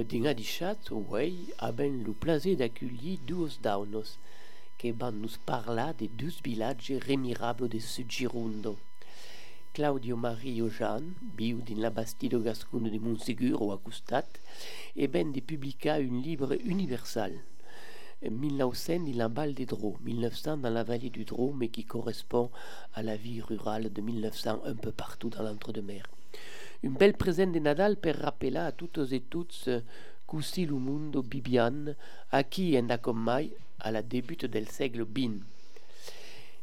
euh, din adichat, ouais, haben le plaisir d'accueillir deux daunos, qui van nous parler des deux villages remirables de Sud-Girondo. Claudio Mario Jean, viu din la Bastide Gascune de Montségur ou acostat, et ben de publica un livre universal. 1900 dans la Val des Drômes, 1900 dans la vallée du Drôme, mais qui correspond à la vie rurale de 1900 un peu partout dans l'entre-deux-mer. Une belle présente de Nadal pour rappeler à toutes et tous qu'aussi le monde bibian, à qui en comme mai à la début del siècle bin.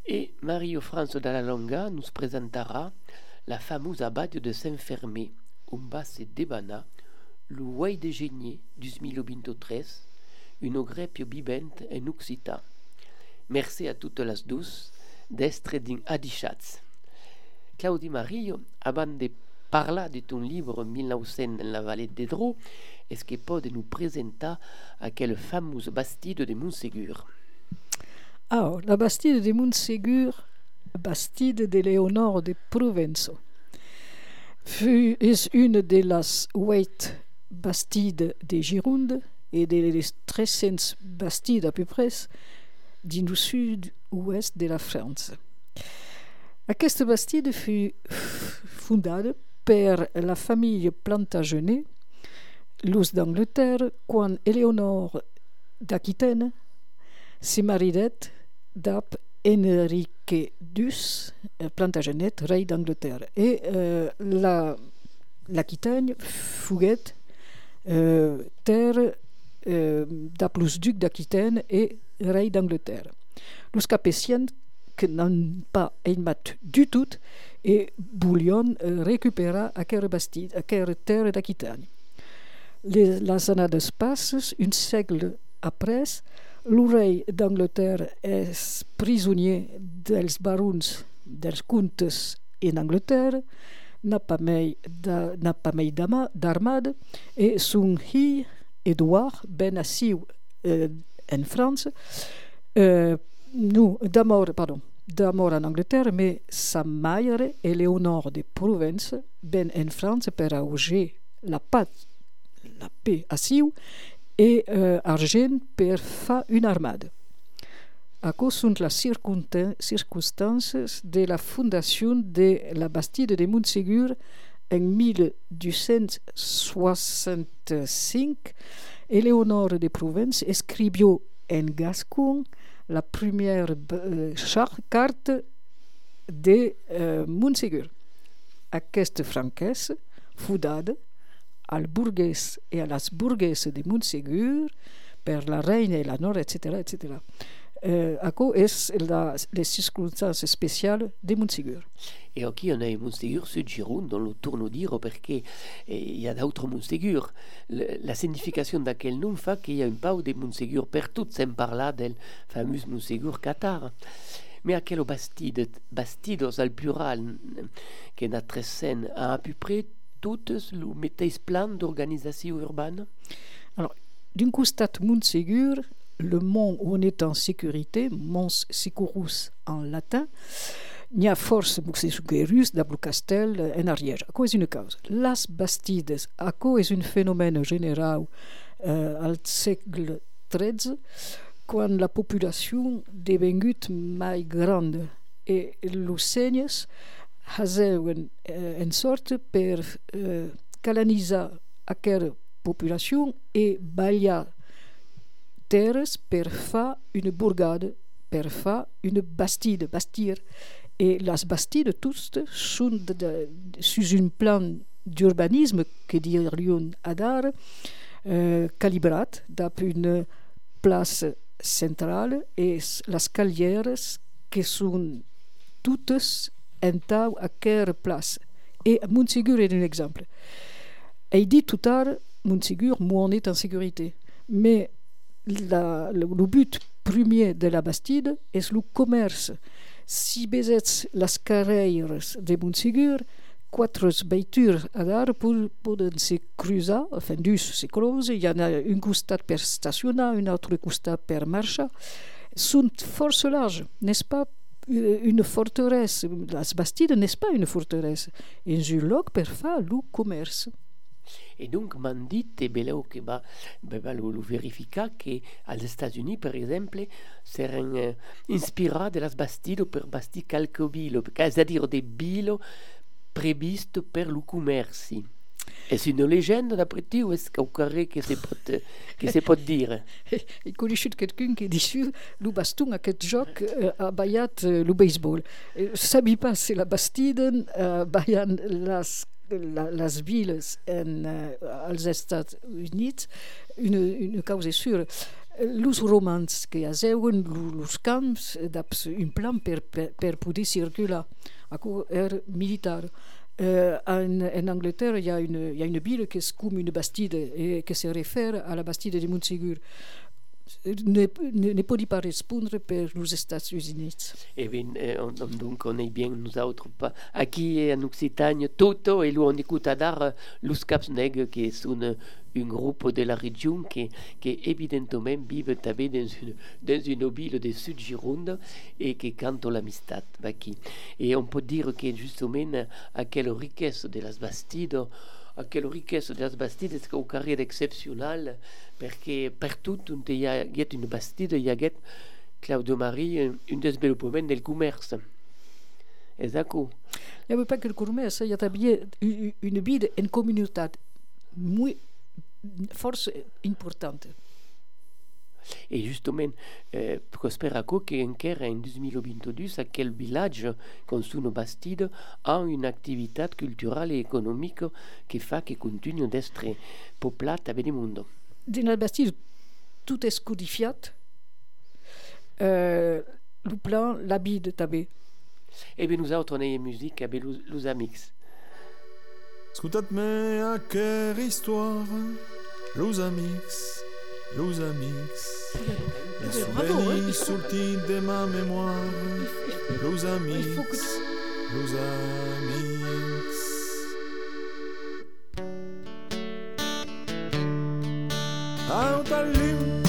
Et Mario France Dalla Longa nous présentera la fameuse abbaye de Saint-Fermé, un bas se debana, le way de génie du 2023, une grepio bibente en occitan. Merci à toutes les douces d'estre din adichats. Claudie Mario, avant de parler de ton livre 1900 dans la vallée des que peut nous présenter à quelle fameuse bastide de Montségur Ah, la Bastide de Montségur, Bastide de Leonor de Provenzo, fut es une de las huit bastides de Gironde et de les 300 bastides à peu près du sud-ouest de la France. Aquesta bastide fut fondada la famille Plantagenet, l'us d'Angleterre, quan Eleonore d'Aquitaine se maridet d'ap Enrique Dus, Plantagenet, rei d'Angleterre. Et euh, la, l'Aquitaine fuguet euh, terre euh, d'aplus duc d'Aquitaine et rei d'Angleterre. Los capétiens que n'ont pas aimat du tout et Bouillon euh, récupéra aquella bastide, aquella terre d'Aquitaine. Les, les années passent, un siècle après, le rei d'Angleterre est prisonnier dels barons dels comtes en Angleterre, n'a pas mai d'armada et son fils Edouard ben assiu euh, en France, euh, nous, d'amor, pardon, d'amor en Angleterre, mais sa mère, Éléonore de Provence, ben en France per auger la paix, la paix assiu et euh, argent fa une armada. Acá sunt les circumstances de la fondation de la Bastide de Montségur en 1265. Éléonore de Provence escribió en gascon la première euh, carte de euh, Montségur. Aquesta franquesa, fondada al burguès et a les burgueses de Montségur per la reina i la nora, etc., etc. Euh, acá és la, les circumstances spéciales de Montségur. Et aquí on a Montségur sud Gironde, on le tourne dire parce qu'il y a d'autres Montségur. La signification d'aquel nom fait qu'il y a un pau de Montségur per tout, sem parlar del fameux Montségur Qatar. Mais à quel bastide, bastidos al plural, que notre scène a à peu près toutes le mateix plan d'organisation urbaine Alors, d'un costat Montségur, le mont où on est en sécurité, Mons Securus en latin, força muxesuguerus de Castel en arrière. Això és una causa. Les bastides, això és un fenomen general eh, al segle XIII, quan la populació devengut mai gran i els senyes haseuen eh, en sort per eh, calanitzar aquesta populació i ballar terres per fa une bourgade, per fa une bastide, bastir. Et les bastides toutes sont sous un plan d'urbanisme que dirions adar, euh, calibrat une place centrale et les calières que sont toutes en tau à quelle place? Et Montségur est un exemple. Et dit tout l'heure, Montségur, moi on est en sécurité. Mais la, le, but premier de la Bastide est le commerce. Si besets les carreres de Montségur, quatre veitures a dar poden se cruzar, enfin, se croise, il y en a un costat per stacionar, un autre costat per marxar. Sont força larges, n'est-ce pas? Une forteresse. La Bastide n'est pas une forteresse? Un lloc per fa le commerce. Et donc m'han dit, e beleu che va, va lo, lo verifica che agli Stati Uniti, per esempio, s'eren eh, inspirati della Bastido per bastire bilo, c'est-à-dire des bilo previsto per lo commerci. È una leggenda d'après te o è un carré che si pot, che si pot dire? He conosciut quelqu'un qui dit lo baston aquest joc uh, ha ballat uh, lo baseball. Uh, sabi pas se la bastiden uh, ballant las la, las villes en uh, als une, une causa est sûre. Los romans que aseuen los camps daps un plan per, per, per poder circular. Acò er militar. Euh, en, en, Angleterre, il y, a une, il y, a une, ville qui est comme une bastide et qui se réfère à la bastide de Montségur. Ne, ne, pot pas répondre per los Estats Units. E ben, eh, on, donc on est bien nous autres pas. Aquí en Occitanie, tutto e on écoute dar los caps neg qui sont un groupe de la région qui, qui évidemment vivent dans une, dans une ville de Sud Gironde et qui cantent l'amistad aquí. Et on peut dire que justement à quelle richesse de las Bastides a quelle richesse de las Bastides è un carriera exceptionnel perché per tutto on hi ha une bastide hi ha Claudio Marie un développement del commerce. És d'accord il n'y a pas que le commerce il y a també une vie en communauté force importante Et justement, eh, Prosper Aco, che encara in 2022 a quel village con sono bastide ha un'attività culturale e economica che fa che continua ad essere popolata per il mondo. Nella bastide tutto è scodifiato, eh, le plan, la bide també. E ben nous autres, on musique avec los, amics. Escutat-me aquella histoire, los amics. Los amics, les souvenirs sortis de ma mémoire. Los amics, los amics. Out à l'une,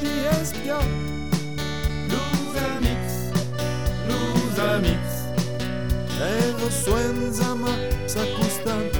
di espion. Los amics, los amics. Evo soins ma s'accostant.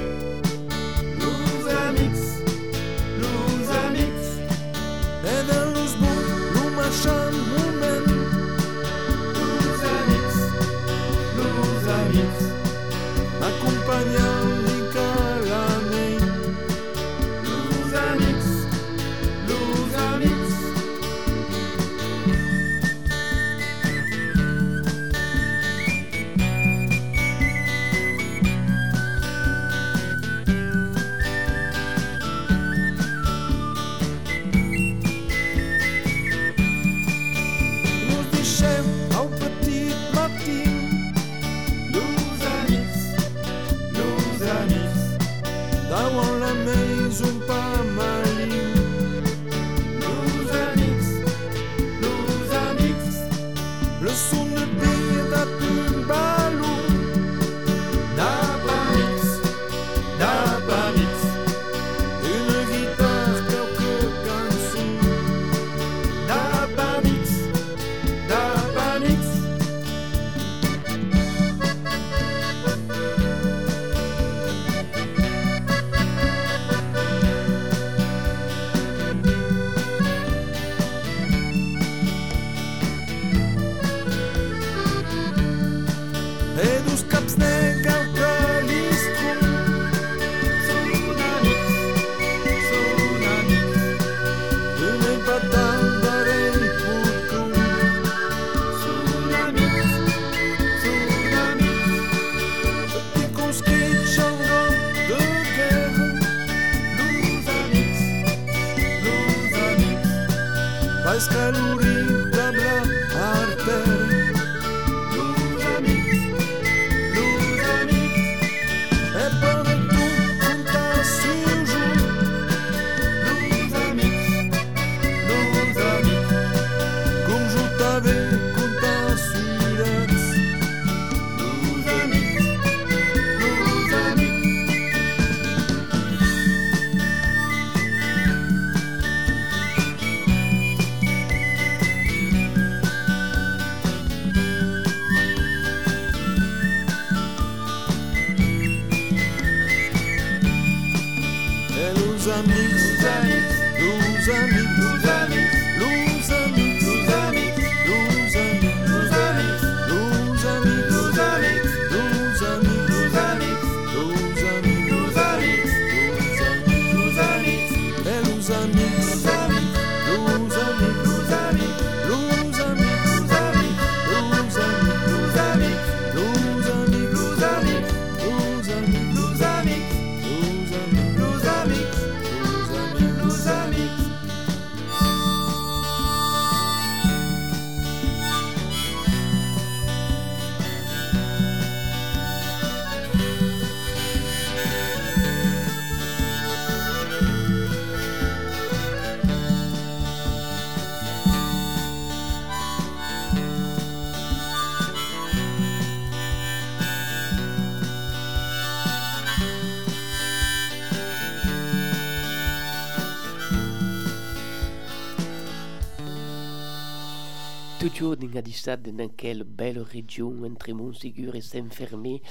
Toujours dans quelle belle région entre Montségur et Saint-Fermé.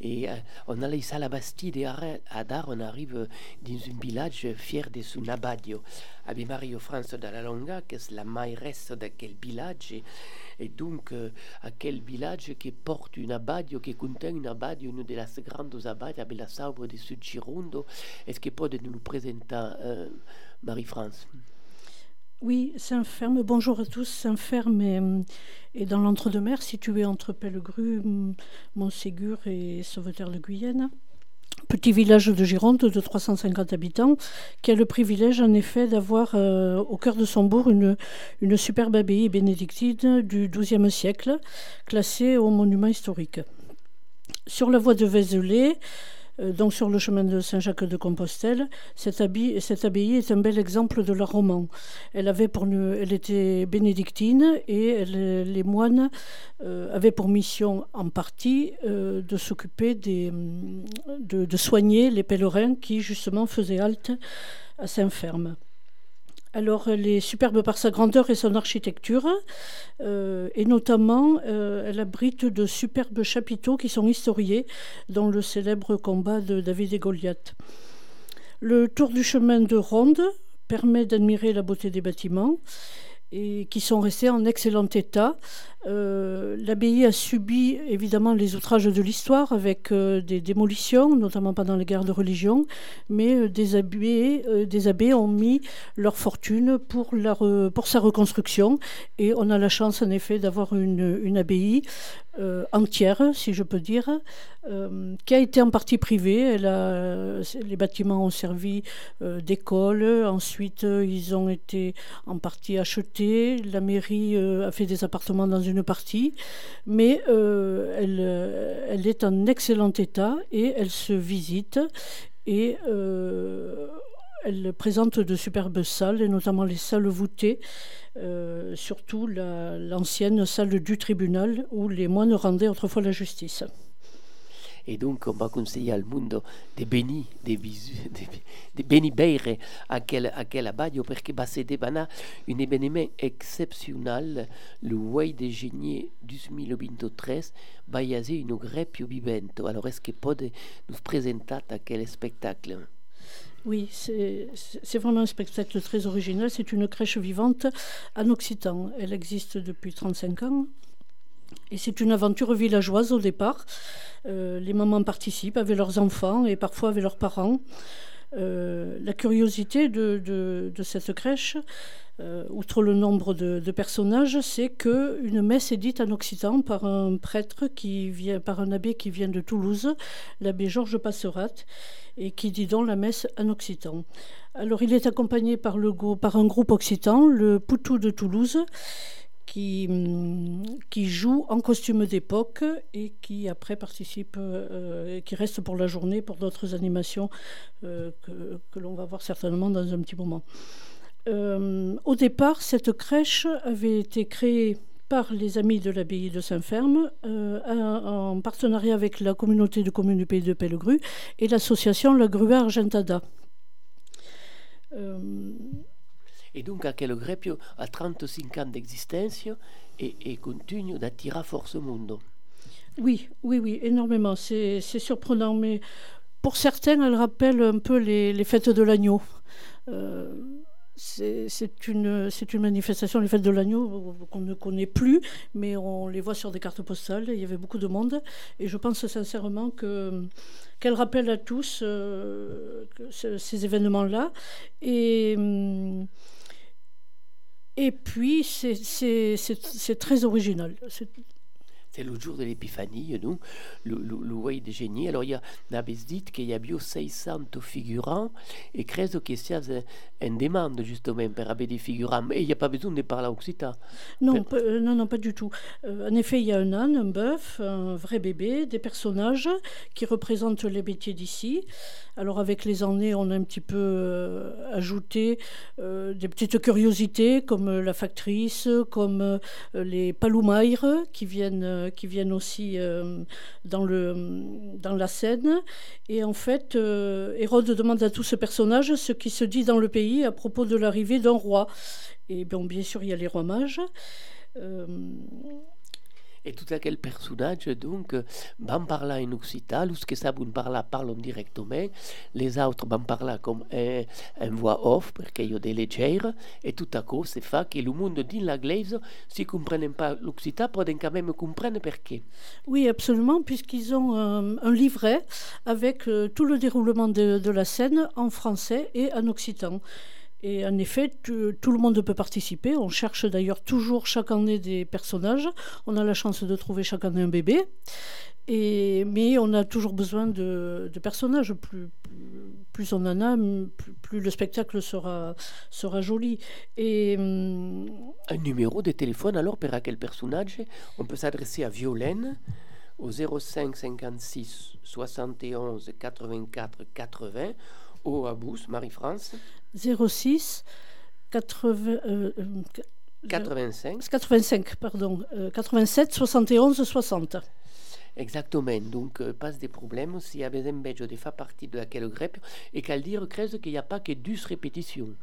Et euh, on allait à la Bastide et à Dar, on arrive dans un village fier de son abadio. Abbi Mario France la Longa, qui est la mairesse de quel village. Et, donc, euh, à quel village qui porte un abadio, qui contient un abadio, une des grandes abadies, avec la sabre de Sud Girondo. Est-ce que peut nous présenter euh, Marie-France? Oui, Saint-Ferme, bonjour à tous. Saint-Ferme est, dans l'entre-deux-mer, situé entre Pellegru, Montségur et Sauveterre-de-Guyenne. Petit village de Gironde de 350 habitants, qui a le privilège en effet d'avoir euh, au cœur de son bourg une, superbe abbaye bénédictine du XIIe siècle, classée au monument historique. Sur la voie de Vézelay, euh, donc sur le chemin de Saint-Jacques de Compostelle. Cette abbaye, est un bel exemple de l'art roman. Elle, avait pour, elle était bénédictine et les moines euh, avaient pour mission en partie euh, de s'occuper de soigner les pèlerins qui justement faisaient halte à Saint-Ferme. Alors, elle est superbe par sa grandeur et son architecture, euh, et notamment, euh, elle abrite de superbes chapiteaux qui sont historiés, dont le célèbre combat de David et Goliath. Le tour du chemin de Ronde permet d'admirer la beauté des bâtiments et qui sont restés en excellent état. Euh, l'abbaye a subi évidemment les outrages de l'histoire avec euh, des démolitions, notamment pendant les guerres de religion, mais euh, des, abbés, des abbés ont mis leur fortune pour, sa reconstruction et on a la chance en effet d'avoir une, abbaye entière, si je peux dire, qui a été en partie privée. Les bâtiments ont servi d'école, ensuite ils ont été en partie achetés, la mairie a fait des appartements dans une une partie, mais euh, elle, euh, elle, est en excellent état et elle se visite et euh, elle présente de superbes salles, et notamment les salles voûtées, surtout l'ancienne salle du tribunal où les moines rendaient autrefois la justice. Et donc, on va conseiller al mondo de beni, de, visu, de, de beni beire aquel, aquel abadio, perché va essere un événement exceptionnel, le Way de Genier 2023 va essere une greppio vivento. Alors, est-ce que peut nous présenter quel spectacle? Oui, c'est vraiment un spectacle très original. C'est une crèche vivante en Occitan. Elle existe depuis 35 ans. Et c'est une aventure villageoise au départ. Euh, les mamans participent avec leurs enfants et parfois avec leurs parents. Euh, la curiosité de, cette crèche, euh, outre le nombre de, personnages, c'est qu'une messe est dite en occitan par un prêtre qui vient, par un abbé qui vient de Toulouse, l'abbé Georges Passerat, et qui dit donc la messe en occitan. Alors il est accompagné par un groupe occitan, le Poutou de Toulouse, qui, mm, qui joue en costume d'époque et qui après participe, euh, qui reste pour la journée pour d'autres animations euh, que, l'on va voir certainement dans un petit moment. Euh, au départ, cette crèche avait été créée par les amis de l'abbaye de Saint-Ferme en partenariat avec la communauté de communes du pays de Pellegru et l'association La Grue Argentada. Et donc quel Greppio a 35 ans d'existence et, continue d'attirer force au monde. Oui, oui, oui, énormément. C'est surprenant, mais pour certains, elle rappelle un peu les, fêtes de l'agneau. Euh, c'est une, une manifestation, les fêtes de l'agneau, qu'on ne connaît plus, mais on les voit sur des cartes postales. Il y avait beaucoup de monde. Et je pense sincèrement qu'elle rappelle à tous euh, ces événements-là. Et. Et puis, c'est très original. C'est le jour de l'épiphanie, nous, le, le, le way de génie. Alors, il y a, n'avez dit qu'il y a bio 600 figurants, et credo que sia une demande, justement, pour avoir des figurants. Et il n'y a pas besoin de parler occitan. Non, euh, non, non, pas du tout. Euh, en effet, il y a un âne, un bœuf, un vrai bébé, des personnages qui représentent les métiers d'ici. Alors, avec les années, on a un petit peu euh, ajouté des petites curiosités, comme la factrice, comme les paloumaires qui viennent euh, aussi euh, dans, la scène. Et en fait, euh, Hérode demande à tout ce personnage ce qui se dit dans le pays à propos de l'arrivée d'un roi. Et bon, bien sûr, il y a les rois mages. Et tout aquel personnage, donc, van parler en occitan, los que parlar directement, les autres van parler comme un, un voix off, perché io de leggere, et tout à coup, c'est fait que le monde dit l'anglaise, si comprennent pas l'occitan, peuvent quand même comprendre pourquoi. Oui, absolument, puisqu'ils ont un, un, livret avec euh, tout le déroulement de la scène en français et en occitan. Et en effet, tout, le monde peut participer. On cherche d'ailleurs toujours chaque année des personnages. On a la chance de trouver chaque année un bébé. Mais on a toujours besoin de, personnages. Plus, on en a, plus, le spectacle sera, joli. Hum, un numéro de téléphone alors pour quel personnage? On peut s'adresser à Violaine au 05 56 71 84 80 ou à Bous, Marie-France 06 80, euh, 85. 85, pardon, 87 71 60. Exactement. Donc, euh, pas des problèmes s'il y a besoin de faire partie de laquelle grève et qu'elle dire qu'il n'y a pas que 12 répétitions.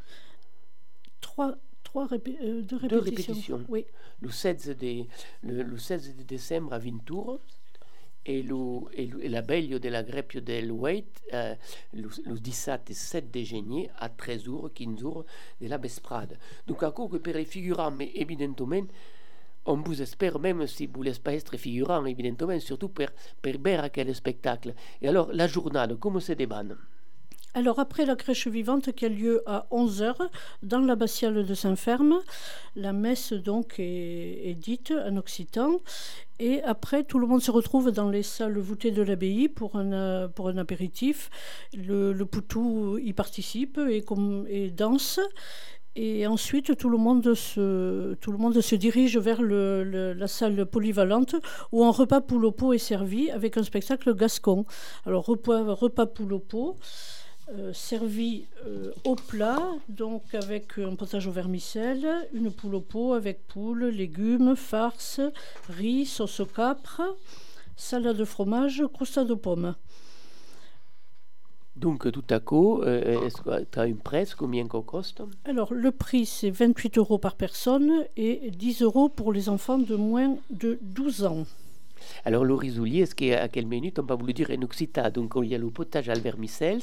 Trois, trois euh, deux répétitions. Deux répétitions. Oui. Le 16 de, le, le 16 de décembre à Vintour et, le, et la veille de la grève del Wait, euh, le, le 17 et 7 de juillet, à 13 h 15 h de la vesprade. Donc, à cause que per les figurants, mais évidemment, on vous espère même si vous voulez pas être figurant, évidemment, surtout pour, pour voir quel spectacle. Et alors, la journée, comment se débanne? Alors après la crèche vivante qui a lieu à 11h dans l'abbatiale de Saint-Ferme, la messe donc est, dite en occitan et après tout le monde se retrouve dans les salles voûtées de l'abbaye pour un, pour un apéritif. Le, Poutou y participe et, danse et ensuite, tout le monde se, tout le monde se dirige vers la salle polyvalente où un repas poulopo est servi avec un spectacle gascon. Alors, repas, repas poulopo, euh, servi euh, au plat, donc avec un potage au vermicelle, une poule au pot avec poule, légumes, farce, riz, sauce au capre, salade de fromage, croustade aux pommes. Donc tout à coup, euh, est-ce que tu as une presse Combien ça coûte Alors le prix c'est 28 euros par personne et 10 euros pour les enfants de moins de 12 ans. Alors le risoulier, est-ce qu'à quelle minute on pas voulu dire en occitan Donc il y a le potage al vermicelles,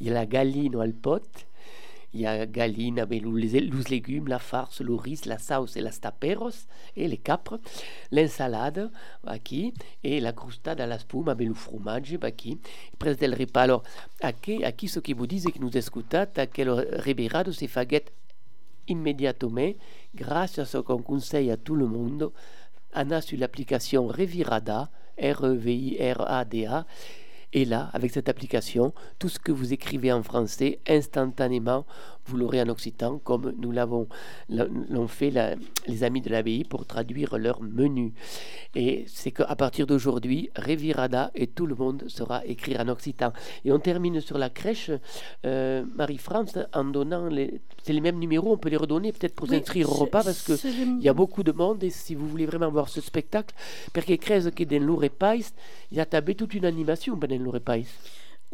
il y a la galine al pot, il y a galine avec les, légumes, la farce, le riz, la sauce et la taperos et les capres, l'insalade qui et la crustade à la spuma avec le fromage qui presque del repas. Alors, à qui, à qui ce qui vous disent que nous écoutate, à quel reberado se faguette immédiatement grâce à ce qu'on conseille à tout le monde Anna sur l'application Revirada, R-E-V-I-R-A-D-A. Et là, avec cette application, tout ce que vous écrivez en français, instantanément, vous l'aurez en occitan, comme nous l'avons l'ont fait les amis de l'abbaye pour traduire leur menu. Et c'est qu'à partir d'aujourd'hui, Revirada et tout le monde sera écrit en occitan. Et on termine sur la crèche, euh, Marie-France, en donnant les, c'est les mêmes numéros, on peut les redonner peut-être pour s'inscrire au repas parce qu'il y a beaucoup de monde et si vous voulez vraiment voir ce spectacle, parce que crève que dans il y a tabé toute une animation pendant le repas.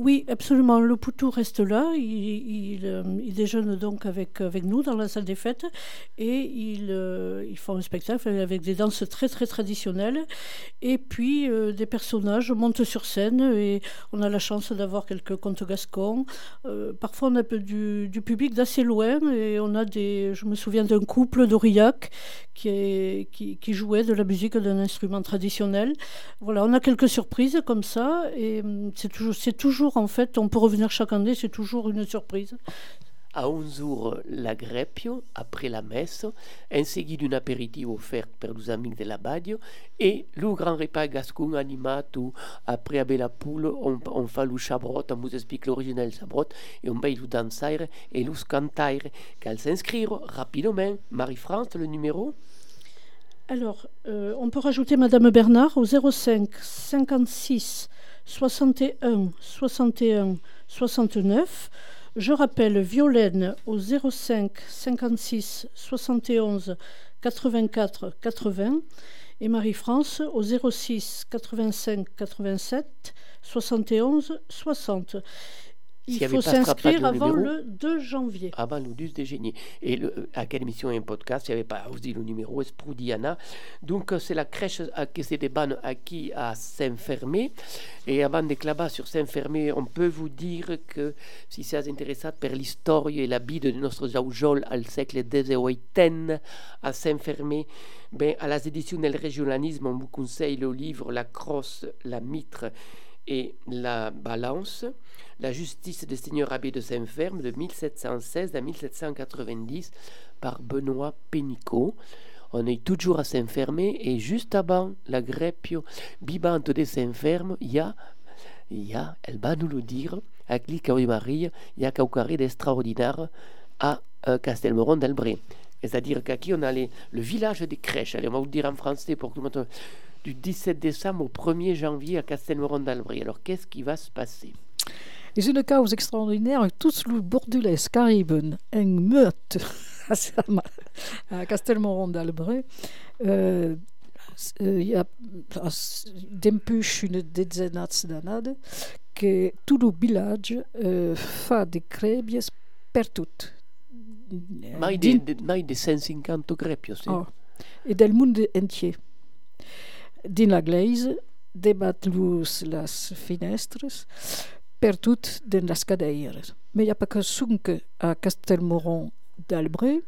Oui, absolument. Le Poutou reste là. Il, il, euh, il, déjeune donc avec, nous dans la salle des fêtes et il, euh, ils font un spectacle avec des danses très très traditionnelles. Et puis euh, des personnages montent sur scène et on a la chance d'avoir quelques contes gascons. Parfois on a du, du public d'assez loin et on a des. Je me souviens d'un couple d'Aurillac qui, jouait de la musique d'un instrument traditionnel. Voilà, on a quelques surprises comme ça et hum, c'est toujours en fait, on peut revenir chaque année, c'est toujours une surprise. A 11 jours la greppio, après la messe, en seguit d'un aperitivo offert per los amics de la Badio et le grand repas gascon animato après a poule, on, on fa lo chabrot, on vous explique l'origine del chabrot et on va lo dansaire et los cantaire qu'al s'inscrire rapidement. Marie-France, le numéro? Alors, euh, on peut rajouter Madame Bernard au 05 56 61 61 69. Je rappelle Violaine au 05 56 71 84 80 et Marie-France au 06 85 87 71 60. Il faut s'inscrire avant numéro. le 2 janvier. avant le 12 de génie. Et le, à quelle émission et un podcast, il n'y avait pas aussi le numéro, c'est pour Diana. Donc, euh, c'est la crèche à, qui se débanne à qui à Saint-Fermé. Et avant de là-bas sur Saint-Fermé, on peut vous dire que si c'est intéressant per l'histoire et la vie de notre Jaujol al siècle XVIII à Saint-Fermé, ben, à las éditions del régionalisme, on vous conseille le livre La crosse, la mitre et la balance, la justice des seigneurs abbés de Saint-Ferme de 1716 à 1790 par Benoît Pénicaud. On est toujours à Saint-Fermé et juste avant la greppio bibante de Saint-Ferme, il y elle va nous le dire, à Clica de Marie, il y a quelque d'extraordinaire à euh, Castelmoron d'Albret. C'est-à-dire qu'aquí on a le village des crèches. Allez, on va vous le dire en français pour que tout du 17 décembre au 1er janvier à Castelmoron d'Albret. Alors, qu'est-ce qui va se passer? Is une cause extraordinaire tous les bordelais arriben en meute à Castelmoron d'Albret euh, il y a d'empuche une dizaine d'années que tout le village euh, fait des crèbies per tout Mai de, de, mai de 150 greppios. Eh? Oh. et del monde entier. Din la glaise, debat los las finestres, per tot den las cadeires. Mais hi ha pas que a Castelmoron d'Albret,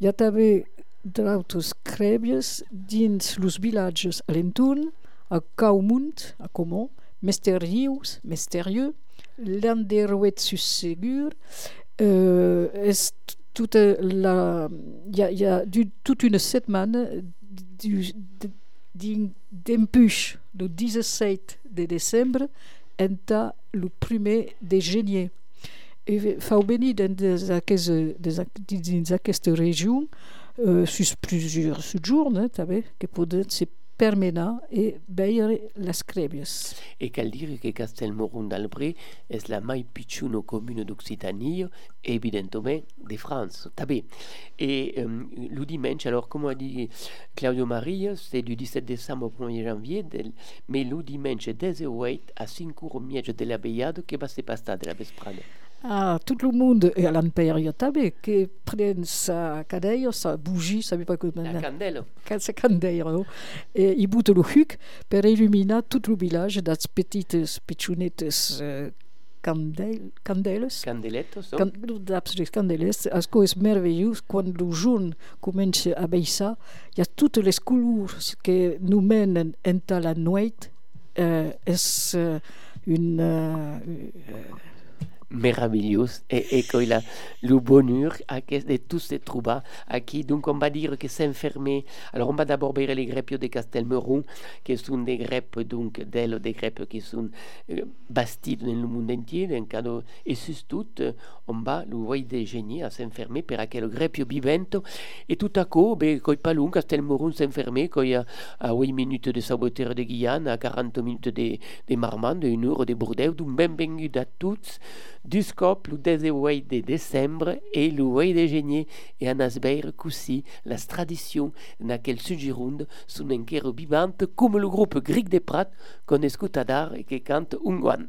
hi ha també d'autres crèbies dins los vilatges alentorn, a Caumunt, a Comont, Mesterius, Mesterieux, Landerouet sus Segur, euh, est toute la y a, y a du, toute une semaine du, de- le 17 de décembre enta le primer de genier et fa venir dans des des, aquesta région euh, sus plusieurs jours hein, que se permenar e veure les crèbies. E dire que Castelmoron d'Albret és la mai pitjuna comuna d'Occitanie, evidentement de France. Et euh, le dimanche, alors comme a dit Claudio Maria, c'est du 17 décembre au 1er janvier, del, mais le dimanche 18 a 5 heures au milieu de la veillade que va se passar de la vesprada. Ah, tout le monde, et à que sa cadeia, sa bougie, sabe pas com La candela. sa candeia, no? e i bute lo huc per il·luminar tot lo village das petites pitjonetes uh, candel, candeles. Candeletos, no? Can, absolut candeles, asco és merveillós quan lo jorn comença a baixar, hi ha totes les colors que nous menen enta la nuit, uh, és uh, une... Uh, merveilleux et, et qu'il a le bonheur à de tous se trouver à qui donc on va dire que s'enfermer alors on va d'abord voir les greppes de Castelmeron qui sont des greppes donc d'elles des greppes qui sont euh, basties dans le monde entier un cadeau et surtout euh, on va le des génies à s'enfermer per aquel greppio vivento et tout à coup ben coi pas long Castelmeron s'enfermer coi a, a 8 minutes de saboteur de Guyane à 40 minutes de, de Marmande une heure de Bordeaux donc bienvenue à tous du scop le 18 de décembre et le 8 de genier et en asbeir così la tradition naquel suggerund sont enquero vivante comme le groupe Gric de Prat qu'on à dar et qui cante un guan.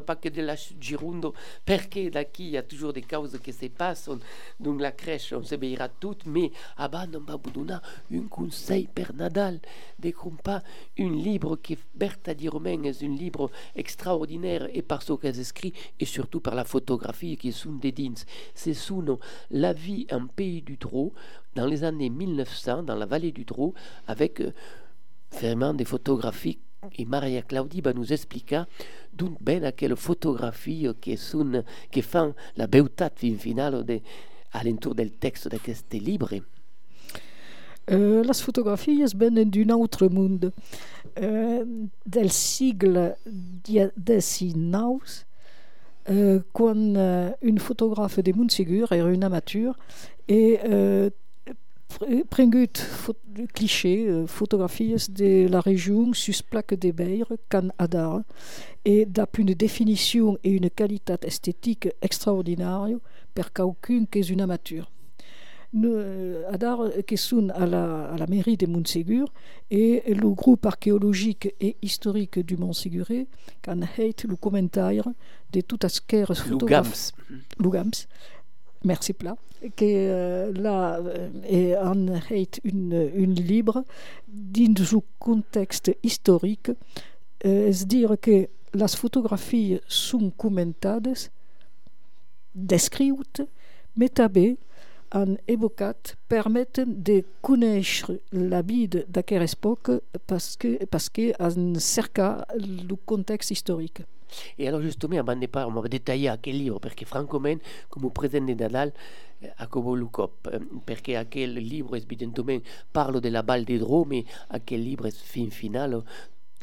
Pas que de la Sud Gironde, parce que d'ici, il y a toujours des causes qui se passent, donc la crèche, on veillera toutes, mais avant, on va vous donner un conseil per Nadal, de pas un livre qui Bertha Di Romain est un livre extraordinaire et par ce qu'elle écrit et surtout par la photographie qui sont des dins. C'est sous La vie en pays du Drô dans les années 1900 dans la vallée du Drô avec euh, vraiment des photographies et Maria Claudi va nous expliquer d'où ben quelle photographie qui sont qui font la beauté fin finale de, l'entour del texte de ce livre. Uh, les fotografies ben d'un autre monde. Uh, del sigle XIX, uh, quan uh, un photographe de Montségur era un amateur et uh, prengut clichés, uh, photographies de la région sus plaque de Beir, Can Adar, et d'ap une définition et une qualité esthétique extraordinaire per qu'aucun qu'est un amateur. Euh, Adar qui sont à la, à la mairie de Montségur et le groupe archéologique et historique du Montséguré can le commentaire de tout ce qu'est photographe. Lugams merci plat que euh, là et en heit une, une libre dans un contexte historique euh, est dire que les photographies sont commentades descrites metabées han evocat permeten de conèixer la vida d'aquera època parce que, parce que han cercat le contexte historique. Et alors justement, avant de parler, on va détailler à quel livre, parce que francament, comme présente de Nadal, a come Lucop, perché aquel libro evidentemente parlo della Val di Drome, aquel libro fin finale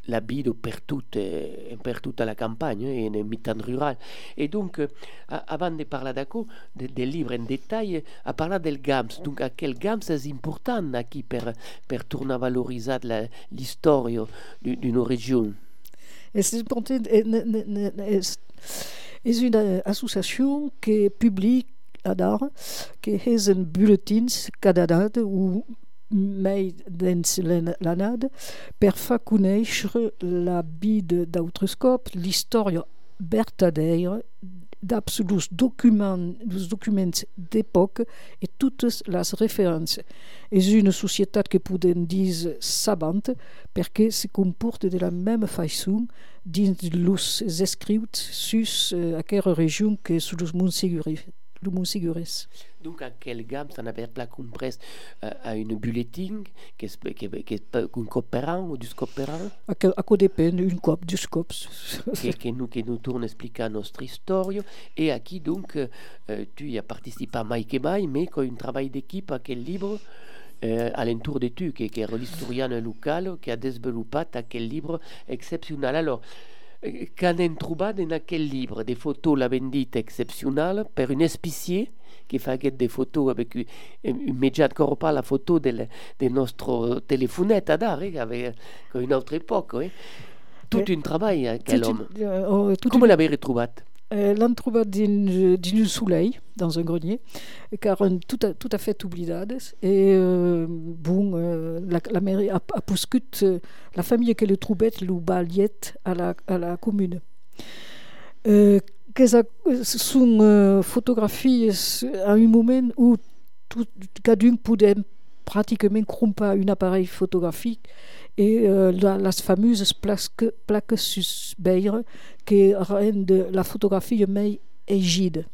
l'abito per, tutte, per tutta la campagna e nel mitan rural. E dunque, avant de parlar d'acò, de, del livre en detall, a parlar del GAMS. Donc, aquel GAMS és important aquí per, per tornar a valoritzar l'història d'una regió. És una associació que publica Adar, que és en butlletins cada data ou mai dins l'anada per fa conèixer la vida d'autres cops, l'història verdadeira d'absolus documents, d'època i totes les referències. És una societat que podem dir sabant perquè se comporta de la même façon dins los escrits sus uh, aquella regió que és los Donc, à quel gamme ça n'avait pas compris euh, à une bulletin qui est, un coopérant ou du coopérant? À, quoi dépend une cop, du scops qui, nous, qui nous tourne expliquer notre histoire et à qui donc euh, tu as participé à Mike et Mai, mais quand un travail d'équipe à quel livre euh, à l'entour de tu, qui, qui est l'historien local, qui a développé à quel livre exceptionnel. Alors, hem trobat en aquel livre? Des photos la bendita exceptionnelle per un espicier qui fait des photos avec immédiatement pas la photo de, de notre téléphonette à d'art eh, avec une autre époque eh. tout un travail hein, quel homme. euh, oh, comment l'avez retrouvé Euh, l'han trobat dins, dins un soleil, dans un grenier, car un, tout, a, tout à fait oublidades. Et euh, bon, euh, la, la mairie a, a euh, la famille que le troubet le baliet à la, à la commune. Euh, que sont euh, photographies à un moment où tout, cadun pouvait pratiquement cromper un appareil photographique et euh, la, les fameuses plaques, plaques susbeire qui rendent la photographie mai égide.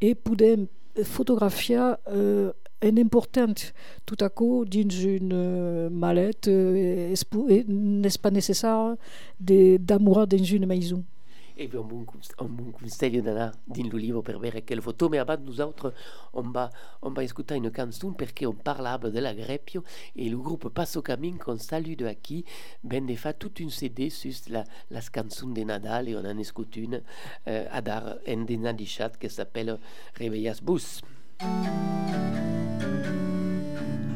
Et podem fotografiar euh, important tout à coup dins une euh, mallette euh, n'est pas nécessaire d'amour dans une maison. Et un bon, un bon conseil d'anar dins le livre per veure quelle photo, mais abans nosaltres on va, on va escoltar une cançó perquè on parlava de la Grèpio et le groupe Passo Camin qu'on salue de aquí ben de fa toute une CD sus la, les cançons de Nadal et on en escut une euh, a dar en de Nadichat que s'appelle Reveillas Bus.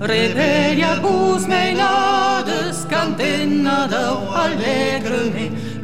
Reveia bus meinades canten nadau alegrement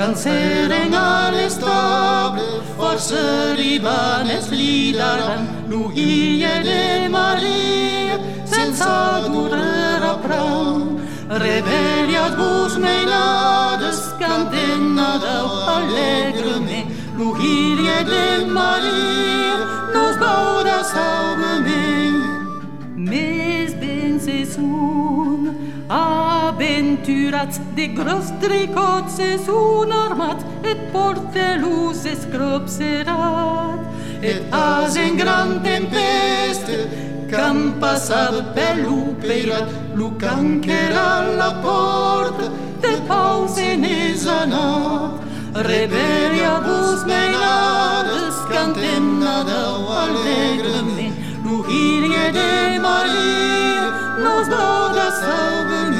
kanseren alle stable forser i barnets lidarland. Nu iene Marie sen sagnorera pram. Reveliat vos meilades cantenada alegre me. Nu iene Marie nos gaudas aume aventurats de gros tricots se sun armat, et portelus escropserat, et as en gran tempeste, Cam passava per l'operat, lo canquera la porta, de pause n'és anat. Rebellia vos meinades, cantennadau allegrement, l'uille de Maria, nos bauda saubement. La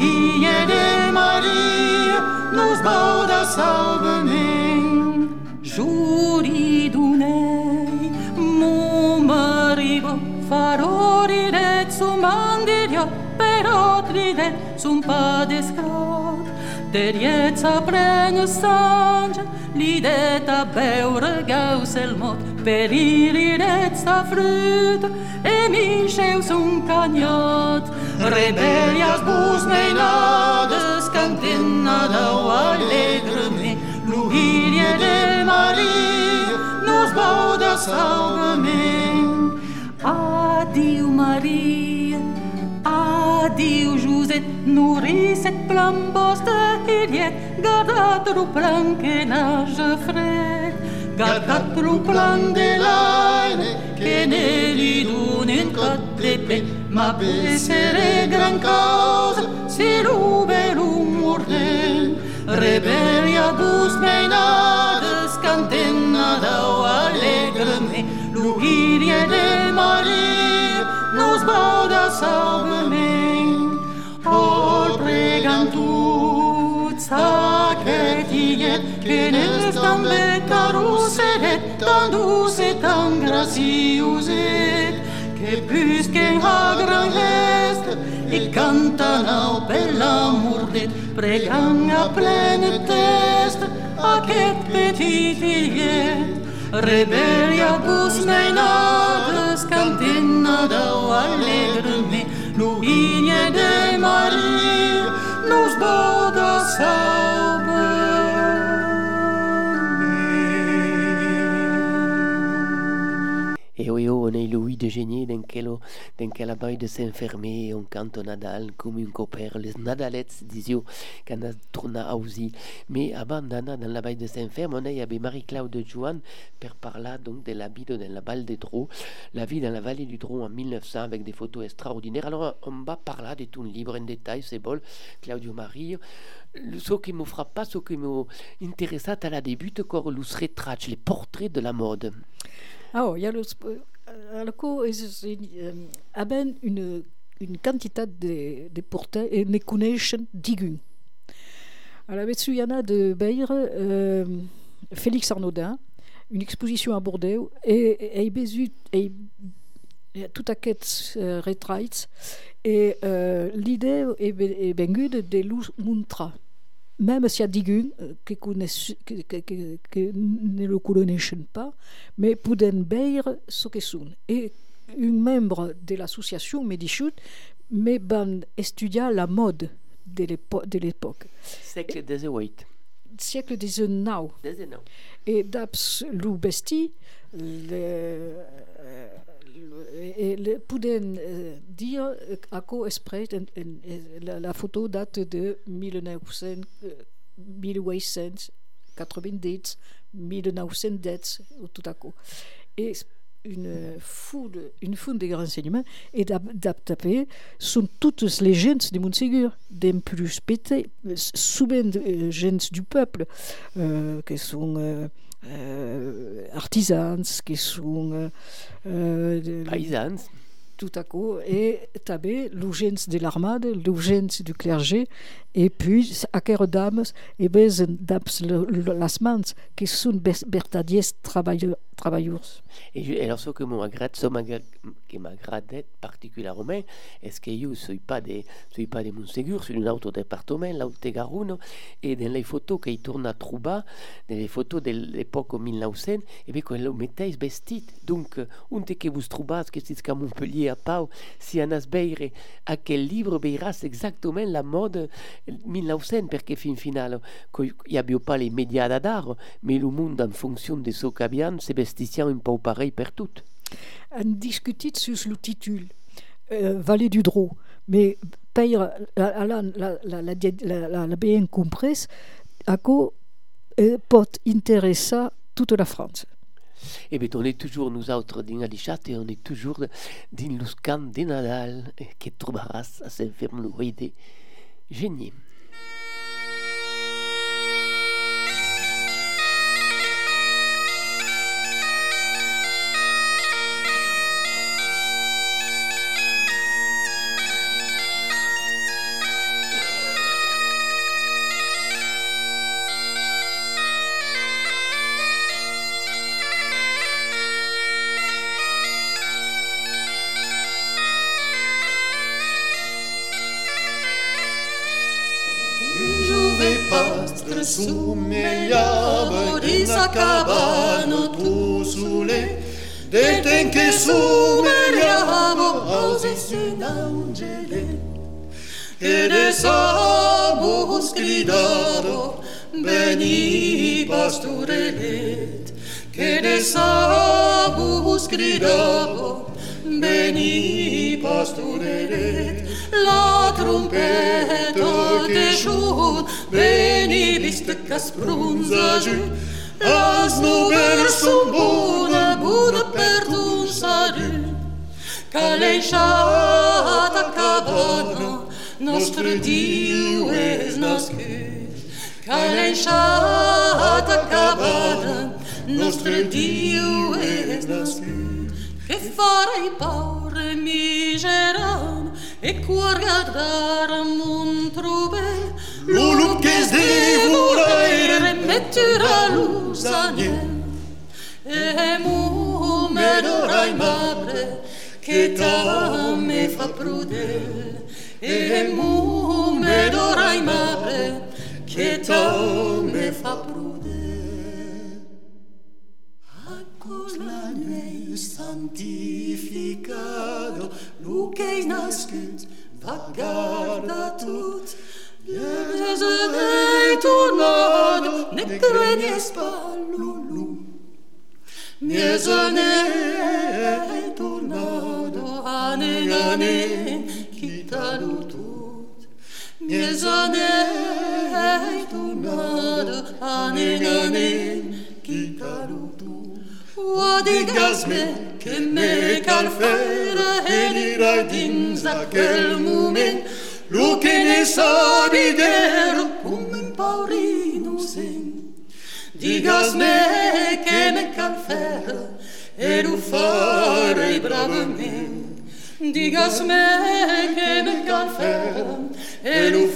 Ie de Maria nos bauda salvenen. Juri d'unei, mu marivo, farorire zum mandirio, per otride zum padescrat. Der jetz a prenu sange, li det a beure gaus el mot, per irirez a fruto, e mi sceus un cagnot. Rebelia zbuznei nades cantinada o alegre me Luhirie de Maria nos bauda salva-me Adio Maria, adio José Nourri-se plambos de hiriet Garda-te-ro branque nage frais gardat lo plan de l'aine, que ne li donen cot de pe, ma pesere gran causa, si l'uberum mordent, rebellia bus meinades, cantennadau allegrement, l'uille de Maria, nos bauda saubement. Ol pregantut sacretiet, que nes també et tan doux et tan graciuset que busquen hagra gest et cantan au bel amordet pregant a plene test aquest petit fillet Rebelia bus nei nagres cantina dau alegrement nous vigne de Marie nous bodas Et oui, on est Louis de Génier dans quelle, dans quelle baille de s'enfermer, on cante Nadal comme un copain, les Nadalettes, disio, quand on tourne à aussi. Mais avant d'aller dans la baille de Saint-Ferme, on a y avait Marie-Claude Joanne, per parler donc de la vie dans la balle des Draux, la vie dans la vallée du Draux en 1900 avec des photos extraordinaires. Alors, on va parler de tout livre en détail, c'est bon, Claudio Marie. Ce qui me frappe pas, ce qui m'intéresse à la début, encore le les portraits de la mode. Ah, oh, il y a le, alco is haben une quantité de, de et ne connaissent digun. Alors, il y a de Beir, euh, Félix Arnaudin, une exposition à Bordeaux, et, et, et, et, tout à quête euh, et euh, l'idée est, est de Luz Muntra. Même s'il y a digun qui, qui, qui, qui, ne le connaissent pas, mais pour Beir ce que sont. Et un membre de l'association Medichut, mais ben étudia la mode de l'époque. Siècle XVIII. Siècle XIX. Et d'après Loubesti, le, le, le, pouvons dire à quoi esprit la, la photo date de 1900, 1890, 1910, tout à coup. Et une foule, une foule de renseignements et d'adapter sont toutes les gens de Montségur, des plus pétés, souvent des gens du peuple, euh, qui sont euh, euh, artisans, qui sont euh, paysans tout à coup, et tabé l'urgence de l'armade, l'urgence du clergé, et puis, à quelle dames, et bien, las mans, qui sont bertadiers travailleurs. Travailleurs. Et alors, ce que ce qui m'agrade particulièrement, est-ce que ne suis pas de, suis pas de Montségur, suis un autre département, l'Aute Garonne, et dans les photos qui tournent à Trouba, dans les photos de l'époque 1900, et bien, quand vous mettez vestit, donc, un que vous trouvez, que c'est à Montpellier, a Pau, si Anas Beire, à quel livre veirás exactement la mode 1900, perché fin finale, il n'y a pas les médias d'art, mais le monde en fonction de ce qu'avient, c'est un peu pareil per tout. On discutit sur le titre, euh, Vallée du Drô, mais peir la, la, la, la, la, bien comprise, à quoi euh, peut intéresser toute la France. Et bien, on est toujours, nous autres, dans la et on est toujours dans le camp de Nadal, que trouveras à s'enfermer génie. su meiavo iabări na cabanu pusule, de te înche sumereamo, auzisi d'angele, che ne sabu scridato, veni pasturelet, che ne sabu scridato, veni pastorele, la trompetă te jur, veni listă ca sprunza jur. As no sunt bună, bună pentru un sare, ca leșata cabana, nostru Dio es nascut. Ca leșata cabana, nostru Dio es nascut. Que farei pau miseran, e cuor guardar mon trubel, Lulu che sdevolaire metterà l'usaniel e mu me dorai mapre che ta me fa prudere e mu me dorai mapre che ta me fa prudere plane santificado, lucrei nascut, vagarda tut, Bienvenue tournado, ne crenies pas lulu. Bienvenue tournado, année, année, quitta-nous tout. Bienvenue tournado, année, année, quitta-nous Odigas-me que me calfera e dirai dins aquel moment lo che ne sa videro come un paurino sen. Digas me che me calfera e lo farei bravamente. Digasme che me cal fer e lo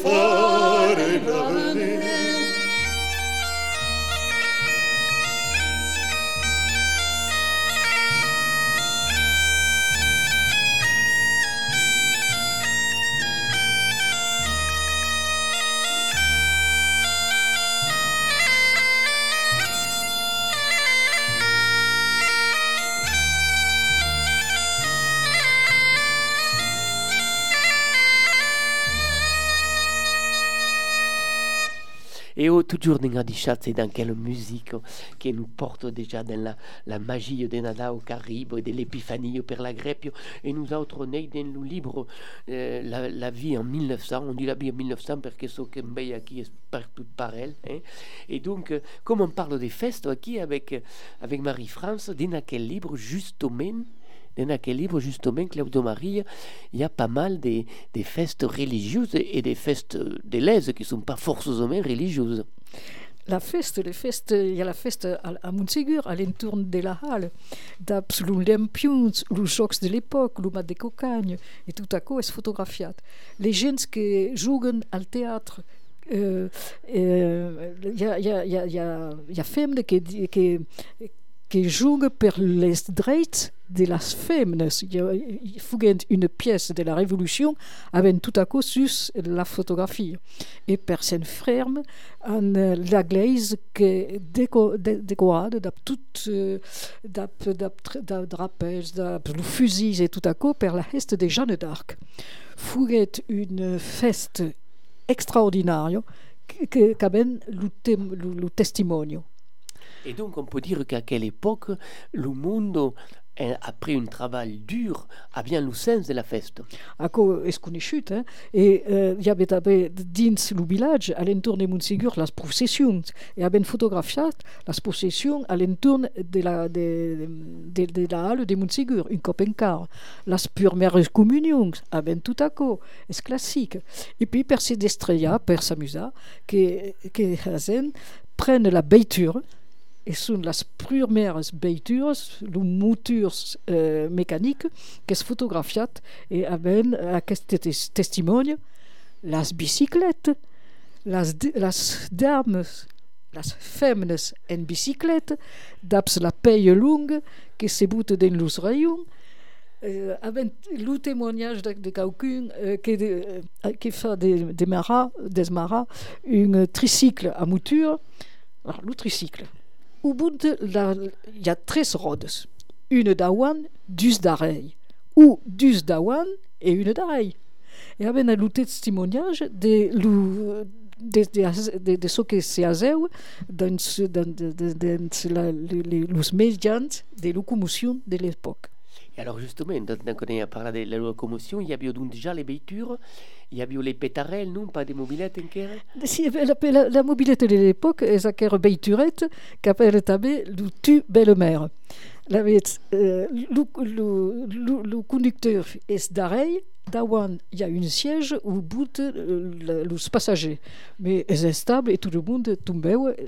toujours dans Adichat, c'est dans quelle musique qui nous porte déjà dans la, la magie de Nadao Caribe, de l'épiphanie per la Grepio, et nous autres nés dans le livre la, la, vie en 1900, on dit la vie en 1900 parce que ce que qui est partout par elle. Hein. Et donc, euh, comme on parle des festes ici avec, avec Marie-France, dans quel livre, justement, dans aquel livre, justement, Claudio Maria, il y a pas mal des, des festes religieuses et des festes d'élèves qui ne sont pas forcément religieuses. La feste, les festes, il y a la feste à, à Montségur, à l'entour de la halle, d'aps l'Olympions, les jocs de l'époque, le mat de cocagne, et tout à coup est photographié. Les gens qui jouent au théâtre, il y, a, y, a, y, a, y a femmes qui, qui, qui jouent pour les droits de las femmes. Il faut une pièce de la Révolution avec tout à coup sur la photographie. Et personne ferme en l'église qui décorée de tout drapège, de fusils et tout à coup pour la fête de Jeanne d'Arc. Fouguet une fête extraordinaire qui a le testimonio. Et donc on peut dire qu'à quelle époque le monde après un travail dur, a bien le sens de la festa. Ako és conegut, eh? E uh, hi havia també dins el village, a l'entorn de Montsegur, les processions. E haben fotografiat les processions a l'entorn de la, de, de, de la halle de Montsegur, un cop encara. Les premières communions, haben tout aco, és clàssic. E puis per se distraire, per s'amusar, que, que Hazen prenne la beiture, et sont les premières beitures, les moutures euh, mécaniques qui se photographiat et avec aquest testimoni les bicyclettes, les, les dames, les femmes en bicyclette, d'aps la paye longue qui se boute dans los rayons, euh, avec le témoignage de, de quelqu'un euh, qui, euh, qui fait des, des maras, des maras, un tricycle à mouture, alors le tricycle, la, il y a 13 rodes. Une d'Awan, deux d'Arey. Ou deux d'Awan et une d'Arey. Et avec un témoignage de, de, de, de, ce qui s'est dans, dans, les médias de de l'époque. Alors justement, quand on a parlé de la locomotion, il y avait donc déjà les veitures, il y avait les pétarelles, non Pas des mobilettes Si, la, la, la mobilette de l'époque, c'est une veiturette qui appelle le tu belle-mère. Euh, le, le, le, le conducteur est d'arrêt, Dawan, il y a un siège où bout les passagers. Mais c'est stable et tout le monde tombe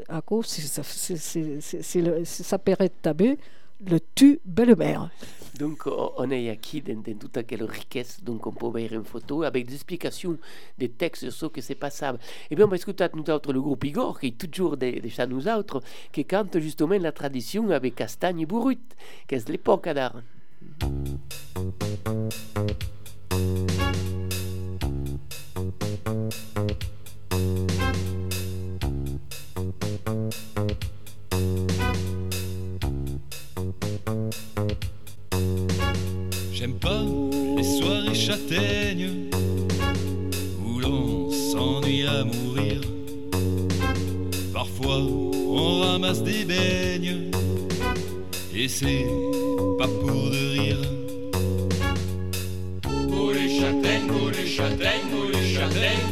à cause, ça paraît tabé, le tu belle-mère. Donc, on est ici dans, dans toute quelle richesse. Donc, on peut voir une photo avec des explications, des textes sur ce que c'est passable. Et bien, on va écouter nous autres le groupe Igor, qui est toujours déjà nous autres, qui cante justement la tradition avec Castagne et Bourrut, qui est l'époque d'art. châtaigne où l'on s'ennuie à mourir. Parfois on ramasse des beignes et c'est pas pour de rire. Pour les châtaignes, pour les châtaignes, pour les châtaignes.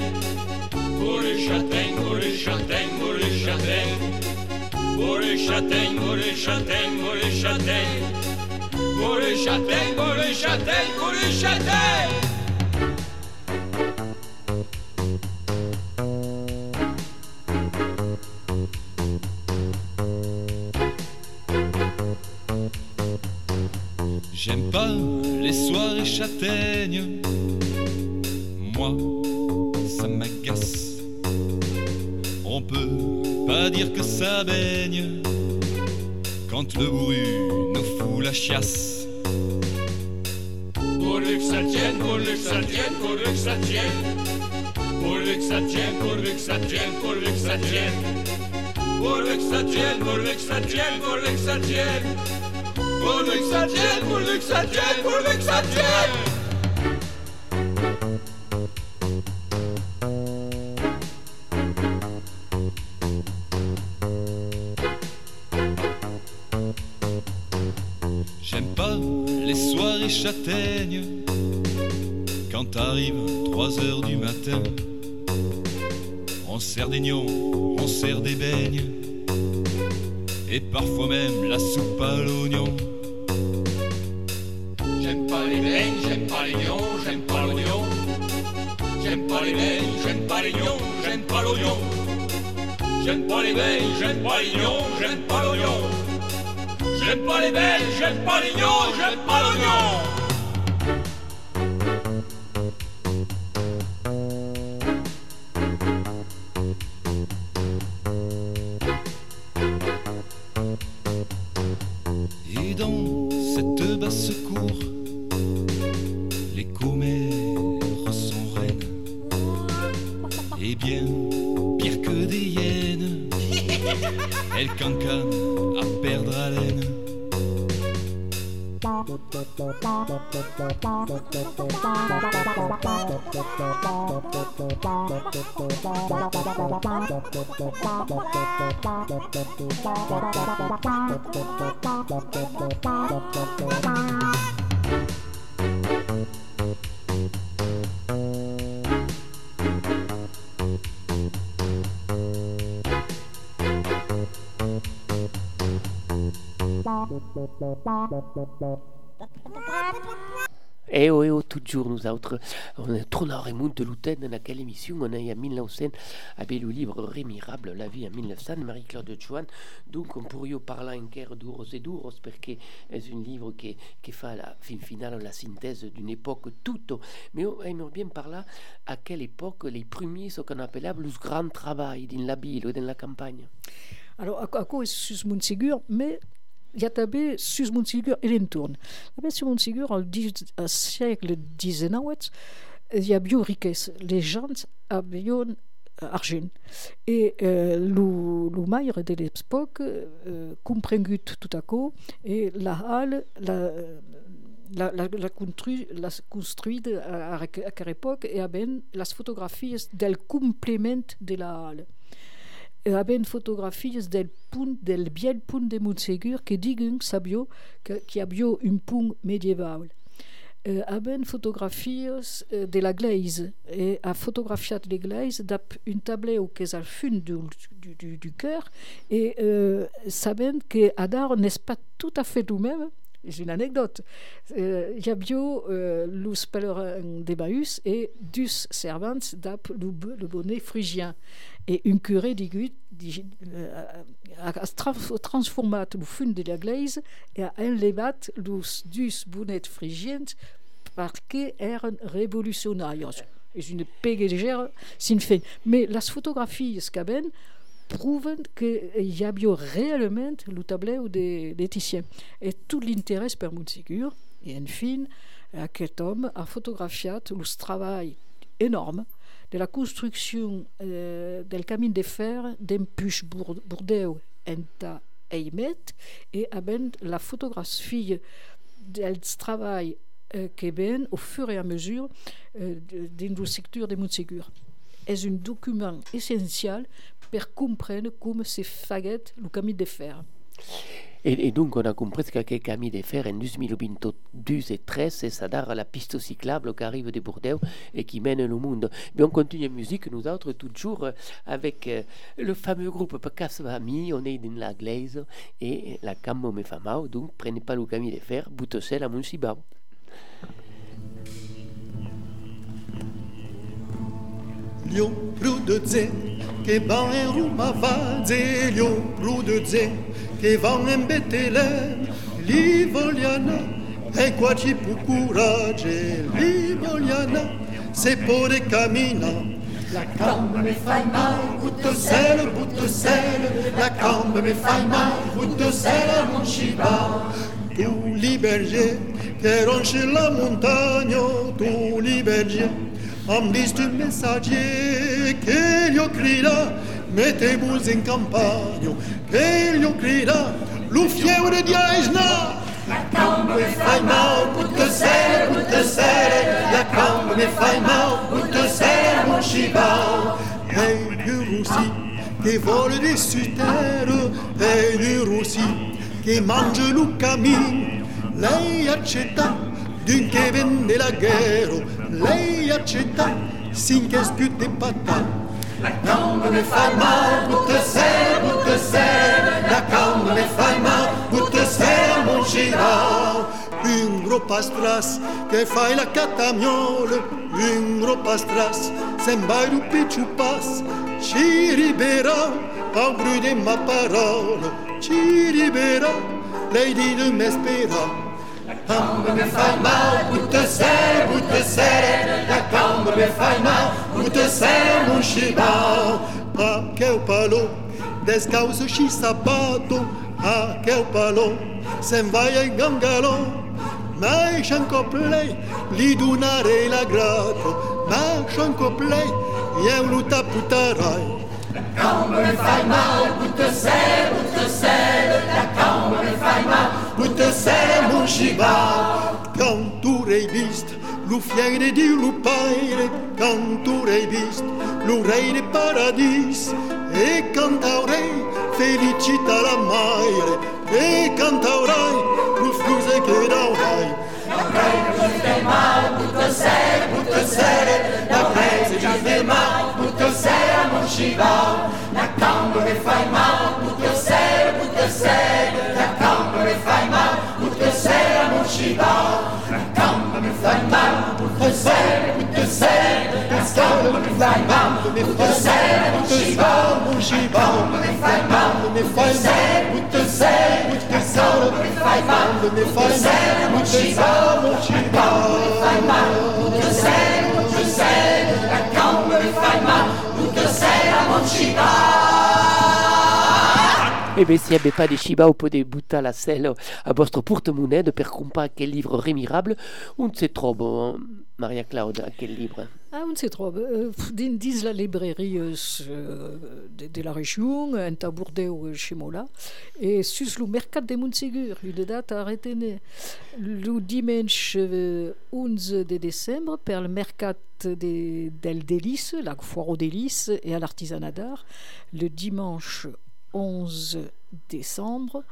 Pour les châtaignes, pour les châtaignes, pour les châtaignes. Pour les châtaignes, pour les châtaignes, pour les châtaignes. Pour les châtaignes, pour les châtaignes, pour les châtaignes châtaignes. Moi, ça m'agace. On peut pas dire que ça baigne quand le bruit nous fout la chiasse. Pourvu que ça tienne, pourvu que ça tienne, pourvu que ça tienne. Quand arrive 3 heures du matin. On sert des gnons, on sert des beignes et parfois même la soupe à l'oignon. J'aime pas les beignes, j'aime pas les lions, j'aime pas l'oignon. J'aime pas les beignes, j'aime pas les lions, j'aime pas l'oignon. J'aime pas les beignes, j'aime pas les lions, j'aime pas l'oignon. J'aime pas les beignes, j'aime pas lions, j'aime pas l'oignon. Bye. Eh oh, oh, toujours nous autres, on est trop remonte de l'Outen dans quelle émission on eu en 1900 avec le livre Rémirable, La vie en 1900, Marie-Claude Joanne. Donc on pourrait parler en guerre d'ouros et d'ouros parce que c'est un livre qui, qui fait la fin finale la synthèse d'une époque toute. Mais on aimerait bien parler à quelle époque les premiers, ce qu'on appelait le grand travail dans la ville ou dans la campagne? Alors, a cause sus Montségur, mais il y a també sus Montségur et l'entourne. També sus Montségur, al, dix- al siècle XIX, il y a bio riquesse. Les gens avaient argent. Et euh, lo maire de l'époque euh, comprengut tout à coup et la halle la, la, la, la, construit, la construite à, à, à quelle époque et ben les photographies del complément de la halle. Haben fotografies del punt del biel punt de Montsegur que digun sabio que, que habio un punt medieval. Uh, haben fotografies uh, de la glaise et a fotografiat l'église d'ap un tableau que al fond du, du, du, du cœur. Et uh, saben que Adar n'est pas tout à fait le même c'est une anecdote. Euh, Il y a bio euh, los pèlerins d'Emmaüs et dus servants d'ap le, bonnet phrygien. Et un curé digut euh, a, transformat le fond de l'église et a enlevat los dus bonnets phrygiens parce que eren revolutionnaires. És une pégégère sin fin. Mais les photographies qu'aben prouvent qu'il y a réellement le tableau de, Titien. Et tout l'intérêt per Montségur. Et enfin, aquest homme a photographiat le travail énorme de la construction euh, del camin de fer d'Empuche Bourdeu enta Eimet et aben la photographie del travail euh, que ben au fur et à mesure euh, dans le secteur de Montségur. És un document essencial per comprendre com se faguet le camí de fer. Et, donc, on a compris qu'avec camí de fer en 2022 et 13, c'est ça dar la piste cyclable qui arrive de Bordeaux et qui mène le monde. Mais on continue en musique, nous autres, toujours avec euh, le fameux groupe Pacas Ami, on est dans la glaise et la camo me famao, donc prenez pas le camí de fer, boutocel à Monsibao. Lio prudeze che va in Roma vaze Lio prudeze che va in Betlem Li vogliano e qua ci pu courage, li vogliana, se pure cammina. La gambe mi fai mal, butto selo, butto selo, la gambe mi fai mal, butto selo, non ci va. Tu li berger, che ronci la montagna, tu li am visto un messaggio che gli crida, mettez-vous in campagna, che gli crida, lo fievre di Aisna. La gambe mi fai mal, butto selo, butto selo, la gambe mi fai mal, butto selo, non ci va. E il russi che vuole risuscitare, e il russi che mangia il cammin, lei accetta dunque vende la guerra, lei accetta sinché spiute patate. La gambe mi fai mal, butto selo, butto selo, la gambe mi fai mal, butto selo, non ci va. Un gros pastras che fai la catamiola, un gros pastras, sembra un picciu pas, ci libera, paura di ma parola, ci libera, lei di mi spera. La gambe mi fai mal, butto selo, butto selo, la gambe mi fai mal, ci va. Ah, che o palo, descalço și sabato, ah, che o palo, se vai in gangalo, mai shanko play, li dunare la grato, ma shanko play, eu luta putarai. La mi fai mal, butto selo, butto selo, la mi fai mal, butto selo, non ci va. Quand tu hai visto lo fiere di lupaire, quand tu hai visto lo re di paradis, e cantaurai felicità la maire, e cantaurai lo fuse che daurai. La presa ci fai mal, butto selo, butto selo, la presa ci fai mal, butto selo, non ci va. La gambe mi fai mal, butto selo, butto selo, selo, E beh, si ebbe pas de Shiba au pot de butta la selle a vostre porte-monnaie per comprar quel livre remirable, on se trouve, hein, Maria Claude, à quel livre? Ah, on se trouve. Euh, din- dins la librairie euh, de, de la région, un tabourdeu chez Mola, et sus le mercat de Montségur, une date arrêtée. Le dimanche euh, 11 de décembre, per le mercat de, del Délice, la foire aux délices et à l'artisanat d'art, le dimanche 11 décembre,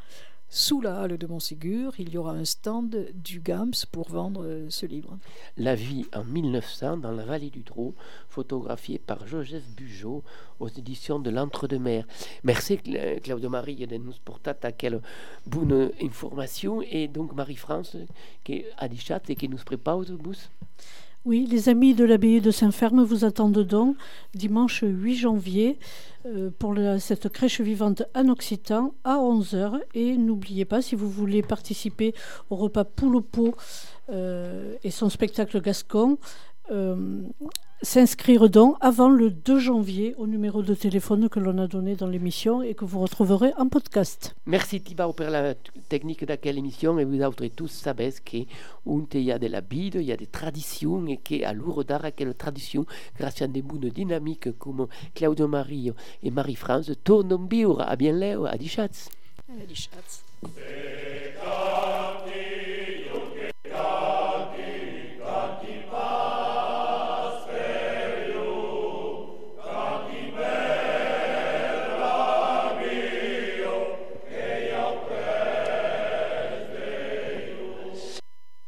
sous la halle de Montségur, il y aura un stand du GAMS pour vendre euh, ce livre. La vie en 1900 dans le rallye du Trot, photographié par Joseph Bugeaud aux éditions de l'Entre-deux-Mers. Merci Cla- Claudio Marie de nous porter à quelle bonne information et donc Marie-France qui a dit chat et qui nous prépare au bus? Oui, les amis de l'abbaye de Saint-Ferme vous attendent donc dimanche 8 janvier euh, pour cette crèche vivante en Occitan à 11h. Et n'oubliez pas, si vous voulez participer au repas poule euh, et son spectacle gascon, euh, s'inscrire donc avant le 2 janvier au numéro de téléphone que l'on a donné dans l'émission et que vous retrouverez en podcast. Merci Thibaut pour la technique de quelle émission et vous autres tous savez que il y a de la bide, il y a des traditions et qu'à Lourdes, quelle tradition, grâce à des bounes dynamiques comme Claudio Mario et Marie-France, tournent en à bien l'air à Dichatz. Chats. Hey,